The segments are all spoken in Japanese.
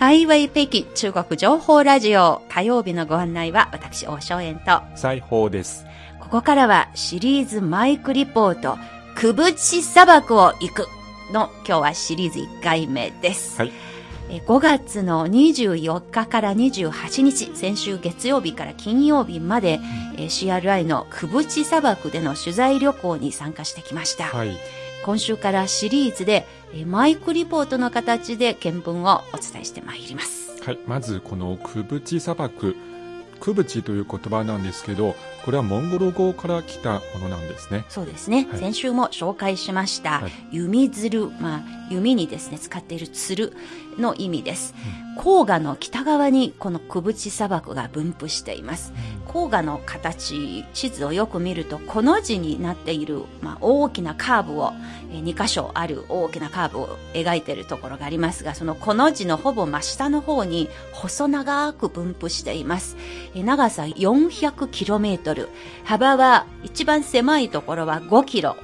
ハイウェイ北京中国情報ラジオ火曜日のご案内は私、大正円と。裁縫です。ここからはシリーズマイクリポート、くぶち砂漠を行くの今日はシリーズ1回目です。はい。えー5月の24日から28日、先週月曜日から金曜日まで、えー CRI のくぶち砂漠での取材旅行に参加してきました。はい。今週からシリーズで、えーマイクリポートの形で見聞をお伝えしてまいります。はい。まず、このクブチ砂漠。クブチという言葉なんですけど、これはモンゴル語から来たものなんですね。そうですね。はい先週も紹介しました、はい弓鶴、まあ、弓にですね、使っている鶴の意味です。黄河の北側にこのクブチ砂漠が分布しています。黄河の形、地図をよく見ると、この字になっている、まあ、大きなカーブを、えー2箇所ある大きなカーブを描いているところがありますが、そのこの字のほぼ真下の方に細長く分布しています。えー長さ 400km、幅は一番狭いところは 5km、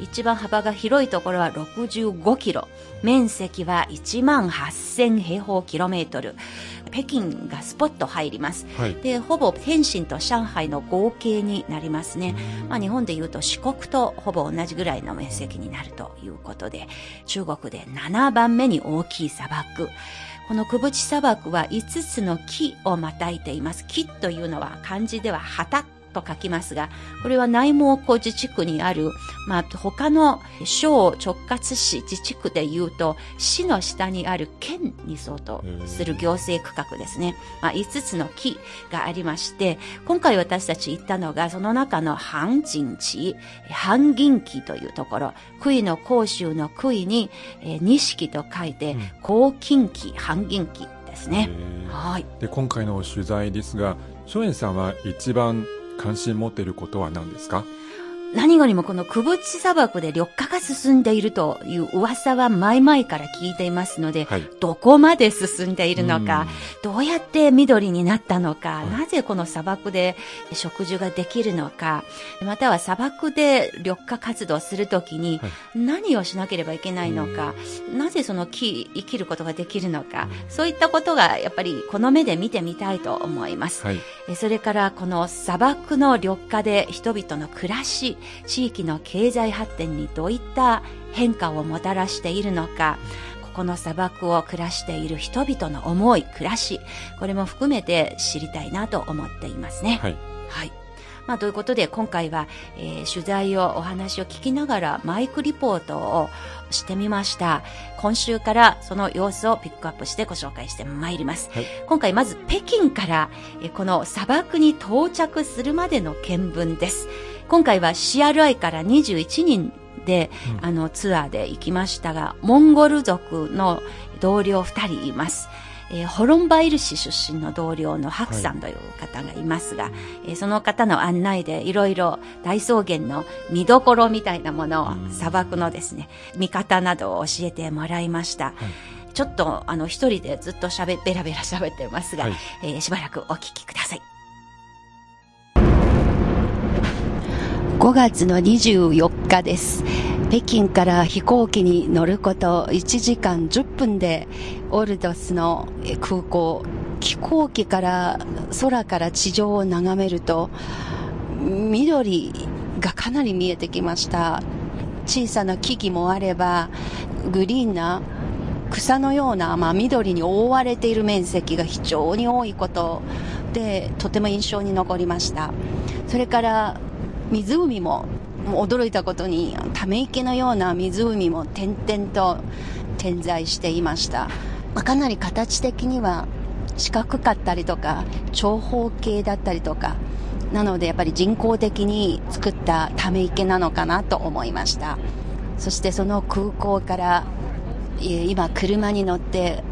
一番幅が広いところは65キロ。面積は1万8000平方キロメートル。北京がスポット入ります。はい。で、ほぼ天津と上海の合計になりますね。まあ日本で言うと四国とほぼ同じぐらいの面積になるということで、中国で7番目に大きい砂漠。このくぶち砂漠は5つの木をまたいています。木というのは漢字では旗と書きますが、これは内蒙古自治区にある、まあ他の省直轄市自治区で言うと、市の下にある県に相当する行政区画ですね。まあ5つの木がありまして、今回私たち行ったのがその中の半人地、半銀期というところ、杭の甲州の杭に、えー錦と書いて、甲金期、半銀期ですね。はい。で、今回の取材ですが、松園さんは一番関心持っていることは何ですか？何よりもこのくぶち砂漠で緑化が進んでいるという噂は前々から聞いていますので、はい。どこまで進んでいるのか、うんどうやって緑になったのか、いなぜこの砂漠で植樹ができるのか、または砂漠で緑化活動するときにはい何をしなければいけないのか、なぜその木、生きることができるのか、そういったことがやっぱりこの目で見てみたいと思います。それからこの砂漠の緑化で人々の暮らし、地域の経済発展にどういった変化をもたらしているのか、ここの砂漠を暮らしている人々の思い、暮らし、これも含めて知りたいなと思っていますね。はい。はい。まあ、ということで、今回は、えー取材を、お話を聞きながら、マイクリポートをしてみました。今週からその様子をピックアップしてご紹介してまいります。はい今回まず北京から、えーこの砂漠に到着するまでの見聞です。今回は CRI から21人で、うんあの、ツアーで行きましたが、モンゴル族の同僚2人います。えーホロンバイル市出身の同僚のハクさんという方がいますが、えーその方の案内でいろいろ大草原の見どころみたいなものをうん砂漠のですね、見方などを教えてもらいました。ちょっとあの一人でずっと喋、ベラベラ喋ってますが、はいえーしばらくお聞きください。5月の24日です。北京から飛行機に乗ること1時間10分で、オルドスの空港、飛行機から空から地上を眺めると、緑がかなり見えてきました。小さな木々もあれば、グリーンな草のような、まあ、緑に覆われている面積が非常に多いことで、とても印象に残りました。それから、湖も、驚いたことに、ため池のような湖も点々と点在していました。まあかなり形的には四角かったりとか、長方形だったりとか、なのでやっぱり人工的に作ったため池なのかなと思いました。そしてその空港から、今車に乗って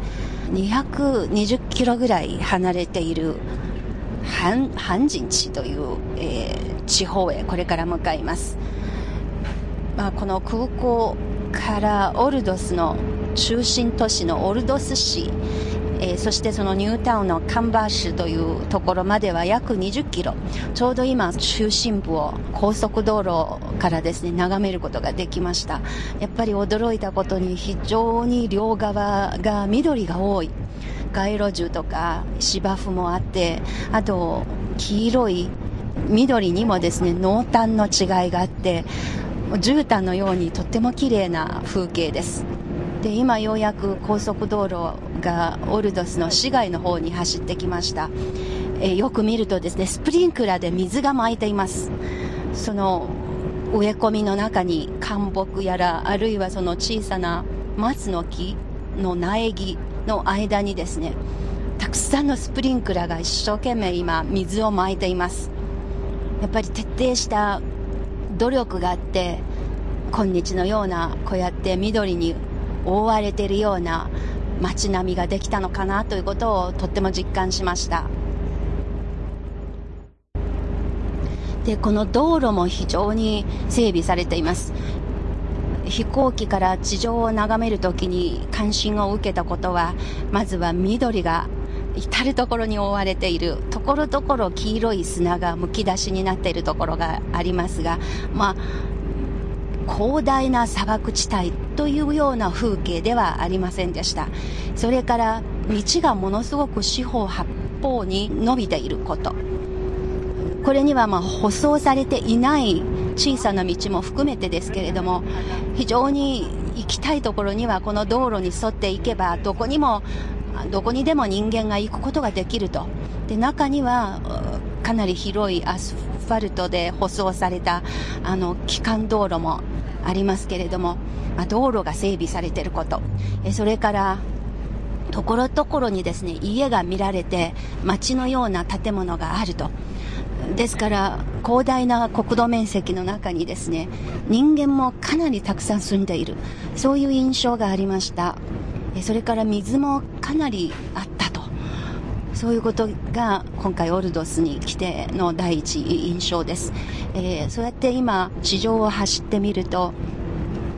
220キロぐらい離れている半半人地という、えー地方へこれから向かいます。まあ、この空港からオルドスの中心都市のオルドス市、えーそしてそのニュータウンのカンバー市というところまでは約20キロ。ちょうど今中心部を高速道路からですね、眺めることができました。やっぱり驚いたことに非常に両側が緑が多い。街路樹とか芝生もあって、あと、黄色い緑にもですね、濃淡の違いがあって、絨毯のようにとっても綺麗な風景です。で、今ようやく高速道路がオルドスの市街の方に走ってきました。えよく見るとですね、スプリンクラーで水が巻いています。その植え込みの中に灌木やら、あるいはその小さな松の木の苗木の間にですね、たくさんのスプリンクラーが一生懸命今水をまいています。やっぱり徹底した努力があって、今日のようなこうやって緑に覆われているような街並みができたのかなということをとっても実感しました。で、この道路も非常に整備されています。飛行機から地上を眺めるときに関心を受けたことは、まずは緑が至るところに覆われている、ところどころ黄色い砂がむき出しになっているところがありますが、まあ、広大な砂漠地帯というような風景ではありませんでした。それから道がものすごく四方八方に伸びていること。これにはまあ舗装されていない小さな道も含めてですけれども、非常に行きたいところにはこの道路に沿っていけば、どこにも、どこにでも人間が行くことができると。で、中には、かなり広いアスファルトで舗装された、あの、機関道路もありますけれども、まあ、道路が整備されていること。えそれから、ところどころにですね、家が見られて、街のような建物があると。ですから、広大な国土面積の中にですね、人間もかなりたくさん住んでいる。そういう印象がありました。それから水もかなりあったと。そういうことが今回オルドスに来ての第一印象です。えーそうやって今、地上を走ってみると、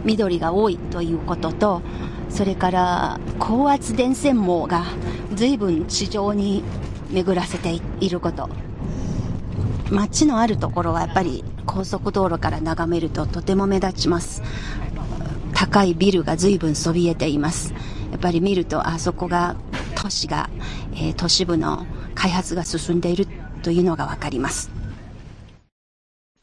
緑が多いということと、それから高圧電線網が随分地上に巡らせていること。街のあるところはやっぱり高速道路から眺めるととても目立ちます。高いビルが随分そびえています。やっぱり見るとあそこが都市が、えー都市部の開発が進んでいるというのがわかります。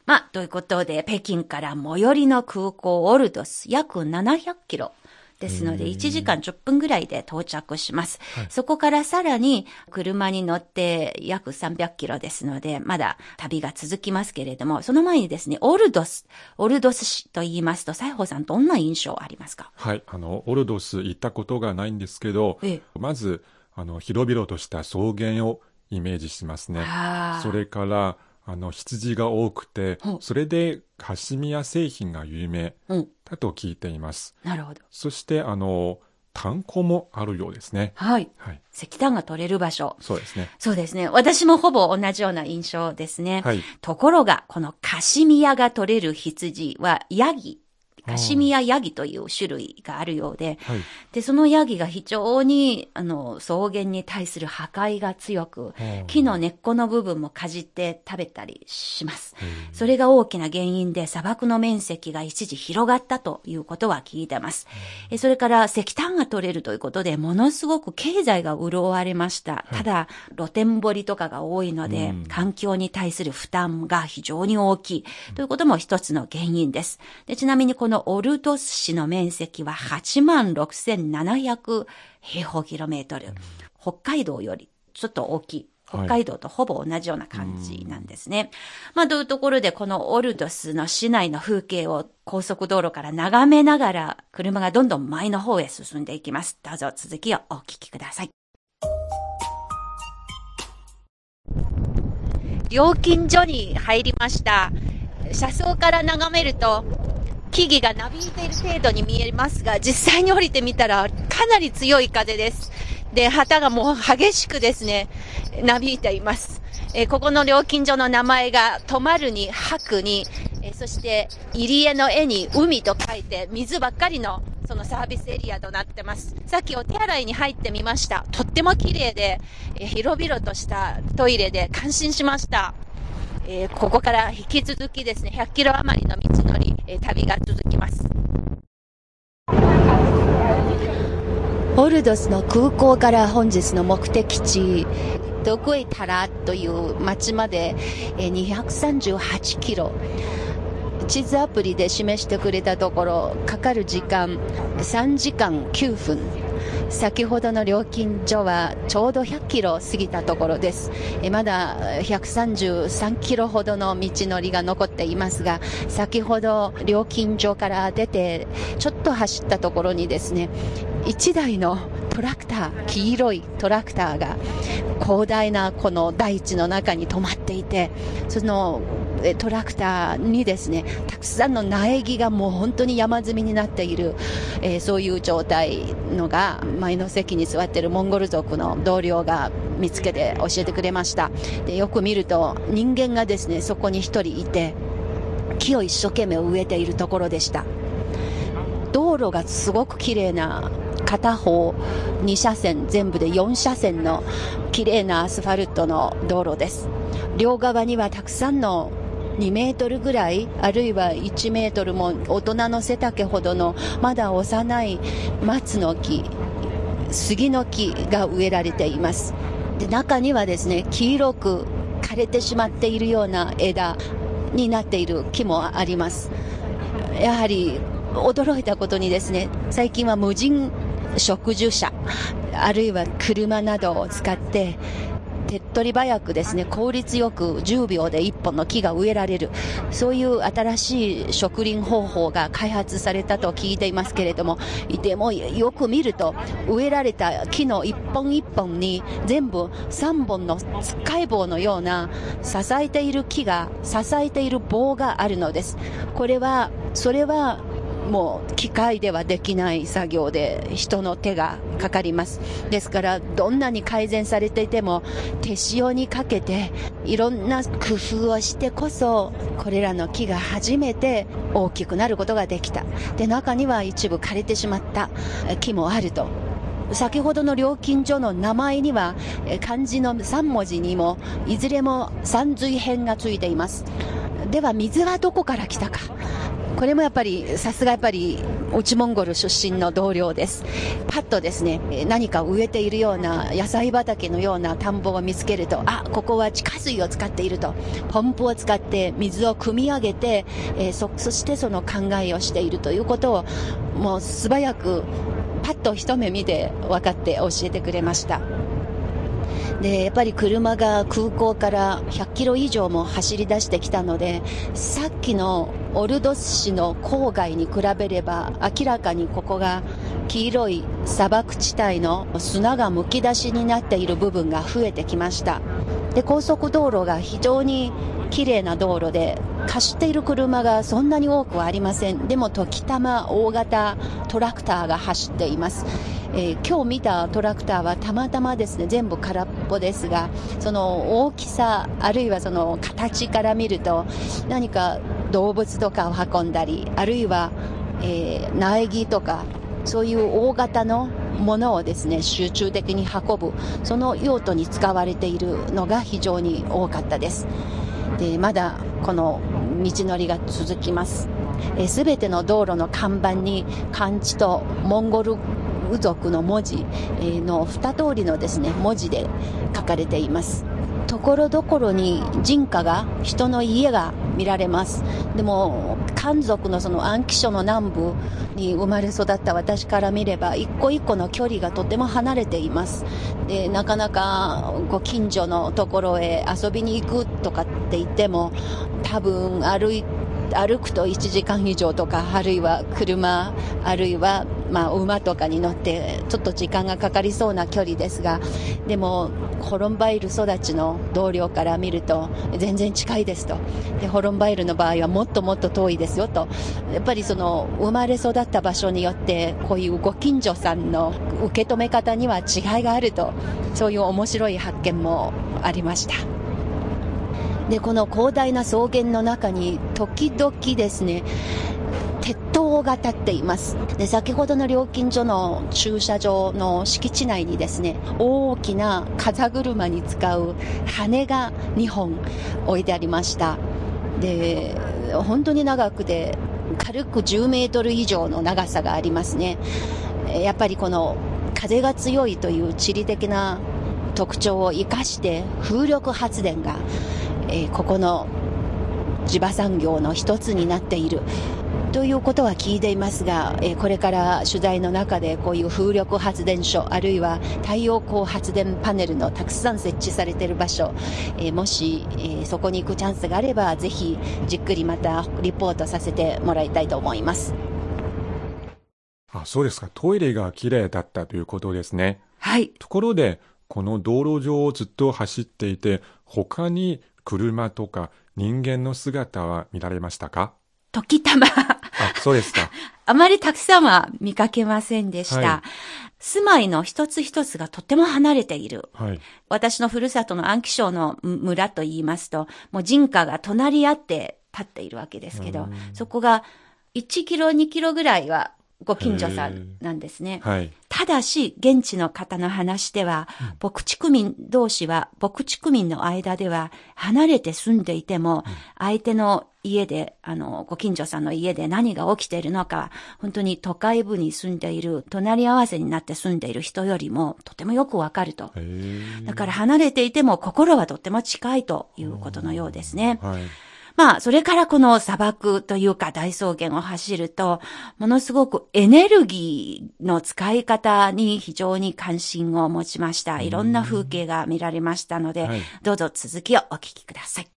まあ、ということで、北京から最寄りの空港オルドス、約700キロ。ですので、へー。1時間10分ぐらいで到着します。そこからさらに車に乗って約300キロですので、まだ旅が続きますけれども、その前にですね、オルドス、オルドス市と言いますと、西郷さんどんな印象ありますか？はい、あの、オルドス行ったことがないんですけど、ええ。まず、あの、広々とした草原をイメージしますね。それから、あの、羊が多くてそれでカシミヤ製品が有名うん。だと聞いています。なるほど。そして、あの、炭鉱もあるようですね。はい。はい。石炭が取れる場所。そうですね。そうですね。私もほぼ同じような印象ですね。はい。ところが、このカシミヤが取れる羊はヤギ。カシミヤヤギという種類があるようで、はい。で、そのヤギが非常に、あの、草原に対する破壊が強く、木の根っこの部分もかじって食べたりします。それが大きな原因で砂漠の面積が一時広がったということは聞いてます。えそれから石炭が取れるということで、ものすごく経済が潤われました。ただ、露天掘りとかが多いので、うん環境に対する負担が非常に大きいということも一つの原因です。でちなみにこのオルドス市の面積は8万6700平方キロメートル。北海道よりちょっと大きい。北海道とほぼ同じような感じなんですね。まあ、というところで、このオルドスの市内の風景を高速道路から眺めながら、車がどんどん前の方へ進んでいきます。どうぞ続きをお聞きください。料金所に入りました。車窓から眺めると、木々がなびいている程度に見えますが、実際に降りてみたらかなり強い風です。で、旗がもう激しくですね、なびいています。えーここの料金所の名前が、止まるに、吐くに、えーそして、入り江の絵に海と書いて、水ばっかりの、そのサービスエリアとなってます。さっきお手洗いに入ってみました。とっても綺麗で、えー広々としたトイレで感心しました。えーここから引き続きですね、100キロ余りの道のり、えー旅が続きます。ボルドスの空港から本日の目的地、ドクエタラという町まで238キロ。地図アプリで示してくれたところ、かかる時間3時間9分。先ほどの料金所はちょうど100キロ過ぎたところですえ。まだ133キロほどの道のりが残っていますが、先ほど料金所から出て、ちょっと走ったところにですね、1台のトラクター、黄色いトラクターが広大なこの大地の中に止まっていて、そのトラクターにですね、たくさんの苗木がもう本当に山積みになっている、えー、そういう状態のが、前の席に座っているモンゴル族の同僚が見つけて教えてくれました。で、よく見ると人間がですね、そこに一人いて、木を一生懸命植えているところでした。道路がすごく綺麗な片方2車線全部で4車線の綺麗なアスファルトの道路です両側にはたくさんの2メートルぐらい、あるいは1メートルも大人の背丈ほどのまだ幼い松の木、杉の木が植えられています。で、中にはですね、黄色く枯れてしまっているような枝になっている木もあります。やはり驚いたことにですね、最近は無人植樹車、あるいは車などを使って、手っ取り早くですね、効率よく10秒で1本の木が植えられる、そういう新しい植林方法が開発されたと聞いていますけれども、でもよく見ると、植えられた木の1本1本に全部3本のつっかい棒のような支えている木が、支えている棒があるのです。これは、それはもう機械ではできない作業で人の手がかかります。ですから、どんなに改善されていても、手塩にかけて、いろんな工夫をしてこそ、これらの木が初めて大きくなることができた。で、中には一部枯れてしまった木もあると。先ほどの料金所の名前には、漢字の3文字にも、いずれも山水編がついています。では、水はどこから来たか。これもやっぱり、さすがやっぱり、内モンゴル出身の同僚です。パッとですね、何か植えているような野菜畑のような田んぼを見つけると、あ、ここは地下水を使っていると。ポンプを使って水を汲み上げて、えー、そ、そしてその考えをしているということを、もう素早く、パッと一目見て分かって教えてくれました。で、やっぱり車が空港から100キロ以上も走り出してきたので、さっきのオルドス市の郊外に比べれば、明らかにここが黄色い砂漠地帯の砂がむき出しになっている部分が増えてきました。で、高速道路が非常に綺麗な道路で、走っている車がそんなに多くはありません。でも時たま大型トラクターが走っています。えー、今日見たトラクターはたまたまですね、全部空っぽですが、その大きさ、あるいはその形から見ると、何か動物とかを運んだり、あるいは、えー、苗木とか、そういう大型のものをですね、集中的に運ぶ、その用途に使われているのが非常に多かったです。で、まだこの道のりが続きます。すべての道路の看板に漢字とモンゴル部族の文字の二通りのですね、文字で書かれています。ところどころに人家が、人の家が見られます。でも、漢族のその安徽省の南部に生まれ育った私から見れば、一個一個の距離がとても離れています。で、なかなかご近所のところへ遊びに行くとかって言っても、多分歩い歩くと1時間以上とか、あるいは車、あるいはまあ、馬とかに乗ってちょっと時間がかかりそうな距離ですがでもホロンバイル育ちの同僚から見ると全然近いですとでホロンバイルの場合はもっともっと遠いですよとやっぱりその生まれ育った場所によってこういうご近所さんの受け止め方には違いがあるとそういう面白い発見もありました。で、この広大な草原の中に時々ですね、鉄塔が立っています。で、先ほどの料金所の駐車場の敷地内にですね、大きな風車に使う羽が2本置いてありました。で、本当に長くて、軽く10メートル以上の長さがありますね。やっぱりこの風が強いという地理的な特徴を生かして風力発電が、えー、ここの地場産業の一つになっている。ということは聞いていますが、えこれから取材の中でこういう風力発電所、あるいは太陽光発電パネルのたくさん設置されている場所、えもし、えそこに行くチャンスがあれば、ぜひじっくりまたリポートさせてもらいたいと思います。あ、そうですか。トイレが綺麗だったということですね。はい。ところで、この道路上をずっと走っていて、他に車とか人間の姿は見られましたか？時たまあ、そうですか。あまりたくさんは見かけませんでした。はい、住まいの一つ一つがとても離れている。はい、私のふるさとの安徽省の村と言いますと、もう人家が隣り合って立っているわけですけど、そこが1キロ、2キロぐらいはご近所さんなんですね。はい、ただし、現地の方の話では、うん、牧畜民同士は、牧畜民の間では、離れて住んでいても、うん、相手の家で、あの、ご近所さんの家で何が起きているのか、本当に都会部に住んでいる、隣り合わせになって住んでいる人よりも、とてもよくわかると。だから離れていても、心はとても近いということのようですね。はいまあ、それからこの砂漠というか大草原を走ると、ものすごくエネルギーの使い方に非常に関心を持ちました。いろんな風景が見られましたので、はい、どうぞ続きをお聞きください。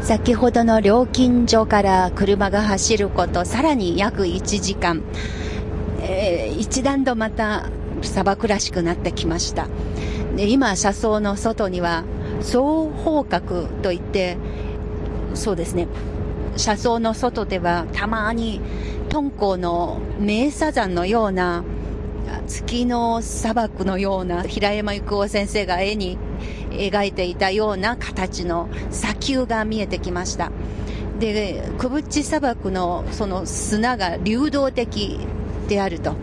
先ほどの料金所から車が走ること、さらに約1時間。えー、一段とまた砂漠らしくなってきました。で今、車窓の外には、双方角といって、そうですね。車窓の外ではたまに敦煌の名砂山のような月の砂漠のような平山郁夫先生が絵に描いていたような形の砂丘が見えてきました。で、クブッチ砂漠のその砂が流動的であると。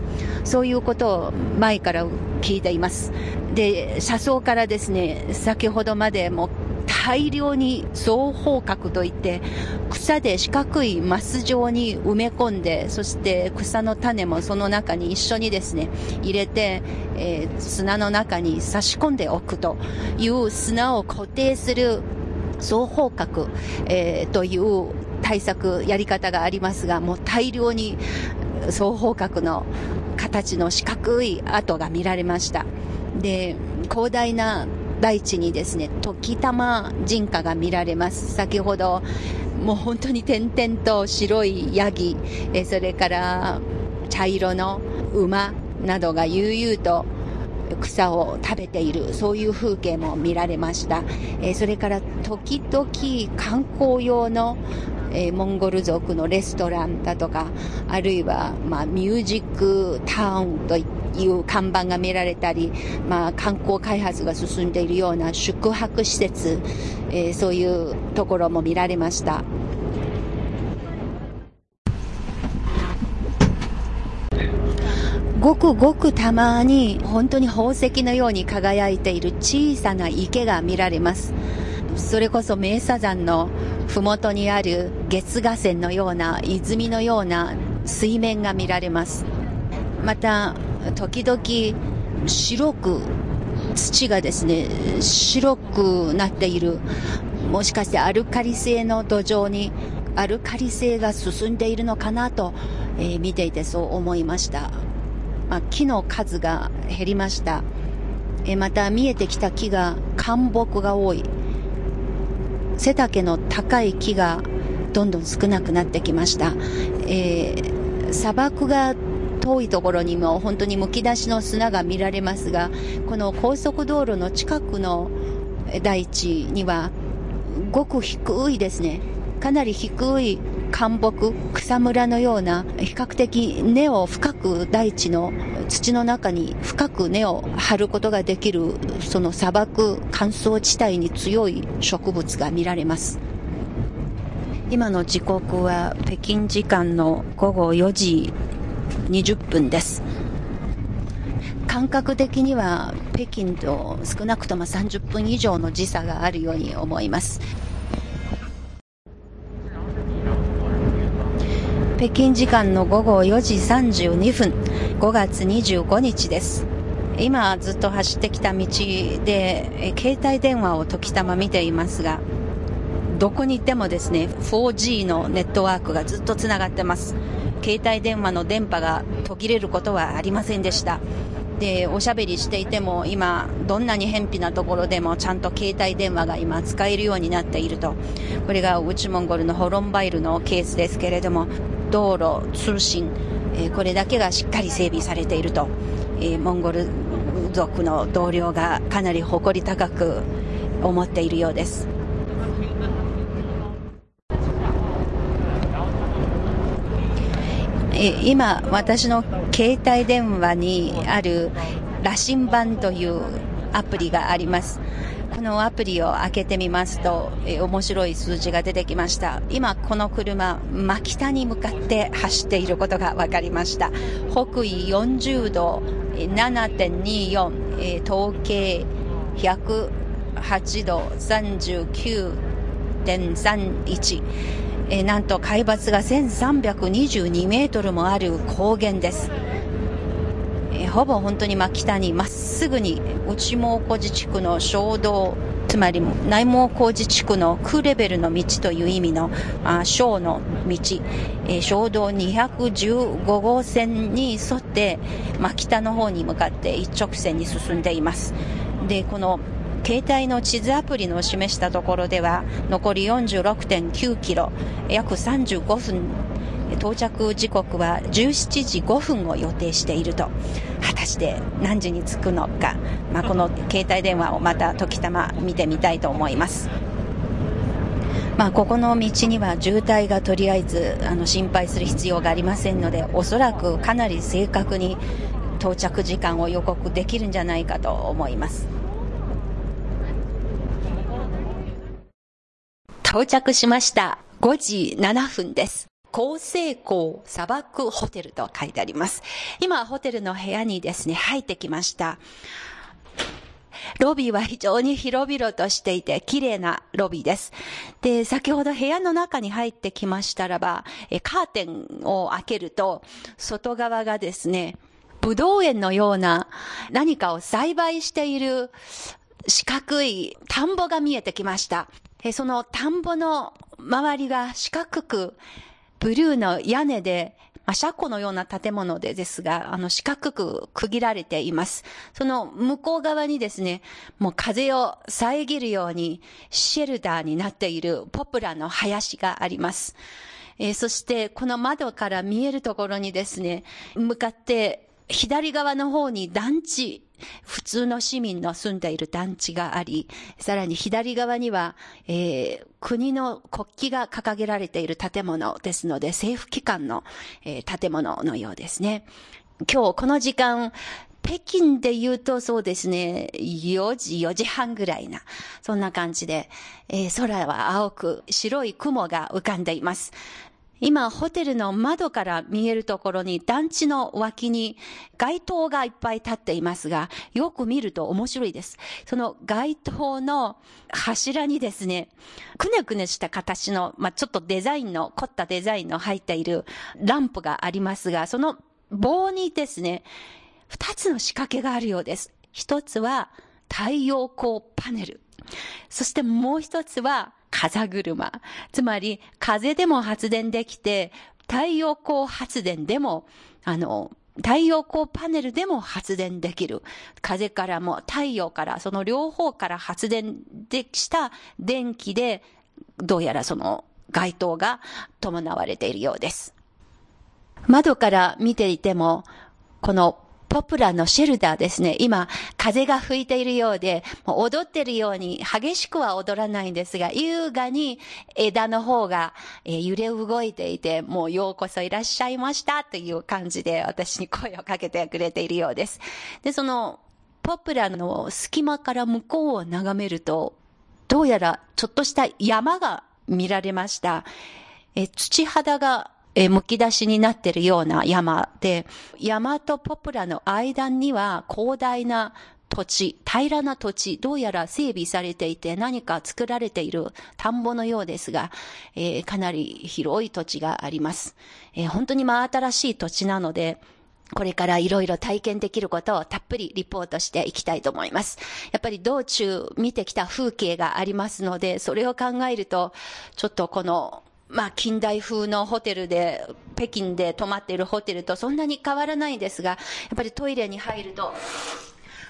そういうことを前から聞いています。で、車窓からですね、先ほどまでも大量に双方角といって草で四角いマス状に埋め込んでそして草の種もその中に一緒にですね入れて、えー、砂の中に差し込んでおくという砂を固定する双方角、えー、という対策やり方がありますがもう大量に双方角の形の四角い跡が見られました。で広大な大地にですね、時たま人家が見られます。先ほど、もう本当に点々と白いヤギ、えそれから茶色の馬などが悠々と草を食べている、そういう風景も見られました。えそれから時々観光用のえ、モンゴル族のレストランだとか、あるいは、まあ、ミュージックタウンといっいう看板が見られたり、まあ、観光開発が進んでいるような宿泊施設、えー、そういうところも見られました。ごくごくたまに本当に宝石のように輝いている小さな池が見られます。それこそ名砂山の麓にある月河川のような泉のような水面が見られます。また、時々白く土がですね、白くなっている、もしかしてアルカリ性の土壌にアルカリ性が進んでいるのかなと、えー、見ていてそう思いました。まあ、木の数が減りました。えー、また見えてきた木が干木が多い。背丈の高い木がどんどん少なくなってきました。えー、砂漠が遠いところにも本当にむき出しの砂が見られますが、この高速道路の近くの大地には、ごく低いですね、かなり低い干木、草むらのような、比較的根を深く大地の土の中に深く根を張ることができる、その砂漠乾燥地帯に強い植物が見られます。今の時刻は北京時間の午後4時20分です。感覚的には北京と少なくとも30分以上の時差があるように思います。北京時間の午後4時32分、5月25日です。今ずっと走ってきた道で、携帯電話を時たま見ていますが、どこに行ってもですね、4G のネットワークがずっとつながってます。携帯電話の電波が途切れることはありませんでした。で、おしゃべりしていても今、どんなに偏僻なところでもちゃんと携帯電話が今使えるようになっていると。これが内モンゴルのホロンバイルのケースですけれども、道路、通信、えこれだけがしっかり整備されていると。えモンゴル族の同僚がかなり誇り高く思っているようです。今、私の携帯電話にある羅針盤というアプリがあります。このアプリを開けてみますと、え面白い数字が出てきました。今、この車、真北に向かって走っていることが分かりました。北緯40度7.24、え統計108度39.31、えなんと海抜が1322メートルもある高原です。えほぼ本当に真北にまっすぐに内蒙古自治区の衝動つまり内蒙古自治区の空レベルの道という意味のあ小の道、えー、小道215号線に沿って、ま、北の方に向かって一直線に進んでいます。で、この携帯の地図アプリの示したところでは、残り46.9キロ、約35分、到着時刻は17時5分を予定していると。果たして何時に着くのか、まあ、この携帯電話をまた時たま見てみたいと思います。まあ、ここの道には渋滞がとりあえずあの心配する必要がありませんので、おそらくかなり正確に到着時間を予告できるんじゃないかと思います。到着しました。5時7分です。高成功砂漠ホテルと書いてあります。今、ホテルの部屋にですね、入ってきました。ロビーは非常に広々としていて、綺麗なロビーです。で、先ほど部屋の中に入ってきましたらば、えカーテンを開けると、外側がですね、武道園のような何かを栽培している四角い田んぼが見えてきました。その田んぼの周りが四角く、ブルーの屋根で、まあ、車庫のような建物でですが、あの四角く区切られています。その向こう側にですね、もう風を遮るようにシェルターになっているポプラの林があります。えー、そしてこの窓から見えるところにですね、向かって左側の方に団地普通の市民の住んでいる団地があり、さらに左側には、えー、国の国旗が掲げられている建物ですので、政府機関の、えー、建物のようですね。今日この時間、北京で言うとそうですね、4時、4時半ぐらいな、そんな感じで、えー、空は青く白い雲が浮かんでいます。今、ホテルの窓から見えるところに団地の脇に街灯がいっぱい立っていますが、よく見ると面白いです。その街灯の柱にですね、くねくねした形の、まあ、ちょっとデザインの、凝ったデザインの入っているランプがありますが、その棒にですね、二つの仕掛けがあるようです。一つは太陽光パネル。そしてもう一つは風車。つまり、風でも発電できて、太陽光発電でも、あの、太陽光パネルでも発電できる。風からも太陽から、その両方から発電でした電気で、どうやらその街灯が伴われているようです。窓から見ていても、このポプラのシェルターですね。今、風が吹いているようで、もう踊ってるように激しくは踊らないんですが、優雅に枝の方が、え、揺れ動いていて、もうようこそいらっしゃいましたという感じで私に声をかけてくれているようです。で、その、ポプラの隙間から向こうを眺めると、どうやらちょっとした山が見られました。え土肌がえむき出しになってるような山で、山とポプラの間には広大な土地、平らな土地、どうやら整備されていて何か作られている田んぼのようですが、えー、かなり広い土地があります。えー、本当に真新しい土地なので、これからいろいろ体験できることをたっぷりリポートしていきたいと思います。やっぱり道中見てきた風景がありますので、それを考えると、ちょっとこの、まあ、近代風のホテルで、北京で泊まっているホテルとそんなに変わらないんですが、やっぱりトイレに入ると、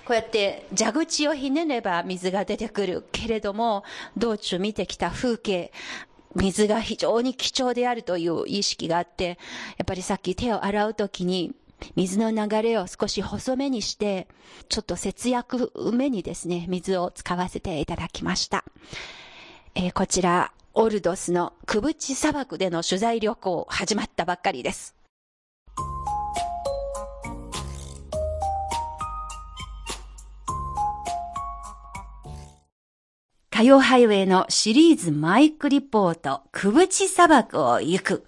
こうやって蛇口をひねれば水が出てくるけれども、道中見てきた風景、水が非常に貴重であるという意識があって、やっぱりさっき手を洗うときに、水の流れを少し細めにして、ちょっと節約めにですね、水を使わせていただきました。えー、こちら、オルドスのクブチ砂漠での取材旅行始まったばっかりです。火曜ハイウェイのシリーズマイクリポート、クブチ砂漠を行く。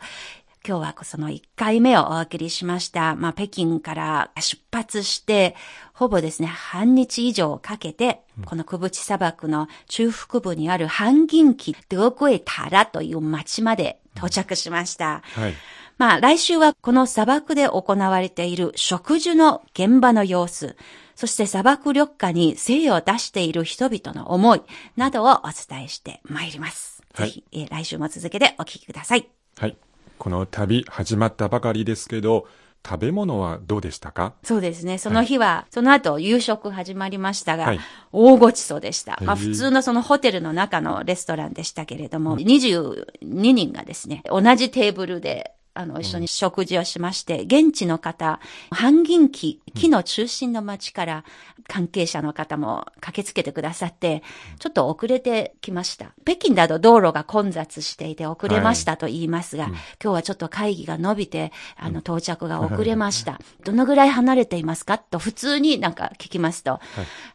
今日はその1回目をお送りしました。まあ、北京から出発して、ほぼですね、半日以上かけて、このクブチ砂漠の中腹部にある半銀期、ドコエタラという町まで到着しました。はい。まあ、来週はこの砂漠で行われている植樹の現場の様子、そして砂漠緑化に精を出している人々の思いなどをお伝えしてまいります。はい、ぜひ、えー、来週も続けてお聞きください。はい。この旅始まったばかりですけど、食べ物はどうでしたか？そうですね。その日は、はい、その後夕食始まりましたが、はい、大ごちそうでした。まあ普通のそのホテルの中のレストランでしたけれども、22人がですね、同じテーブルであの、一緒に食事をしまして、現地の方、半銀期、木の中心の町から関係者の方も駆けつけてくださって、ちょっと遅れてきました。北京だと道路が混雑していて遅れましたと言いますが、はい、今日はちょっと会議が伸びて、あの、到着が遅れました。どのぐらい離れていますか？と普通になんか聞きますと、はい、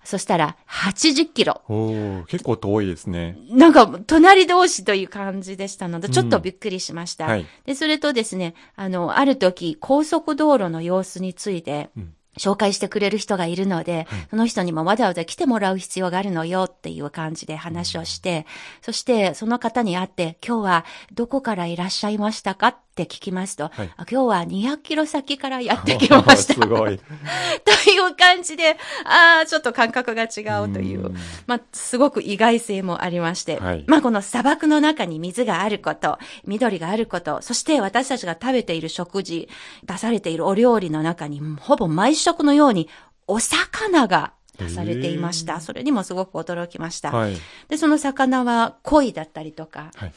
そしたら80キロ。お結構遠いですね。なんか隣同士という感じでしたので、ちょっとびっくりしました。うんはい、で、それとですねですね、あの、ある時、高速道路の様子について、紹介してくれる人がいるので、その人にもわざわざ来てもらう必要があるのよっていう感じで話をして、そしてその方に会って、今日はどこからいらっしゃいましたか？って聞きますと、はい、今日は200キロ先からやってきました。すごい。という感じで、ああ、ちょっと感覚が違うという、うまあ、すごく意外性もありまして、はい、まあ、この砂漠の中に水があること、緑があること、そして私たちが食べている食事、出されているお料理の中に、ほぼ毎食のようにお魚が出されていました。それにもすごく驚きました。はい、で、その魚は鯉だったりとか、はい、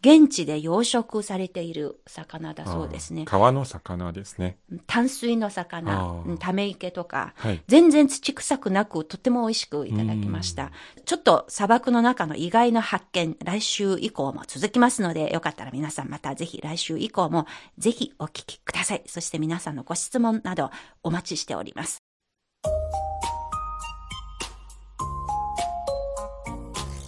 現地で養殖されている魚だそうですね。川の魚ですね。淡水の魚、ため池とか、はい、全然土臭くなく、とても美味しくいただきました。ちょっと砂漠の中の意外な発見、来週以降も続きますので、よかったら皆さんまたぜひ来週以降もぜひお聞きください。そして皆さんのご質問などお待ちしております。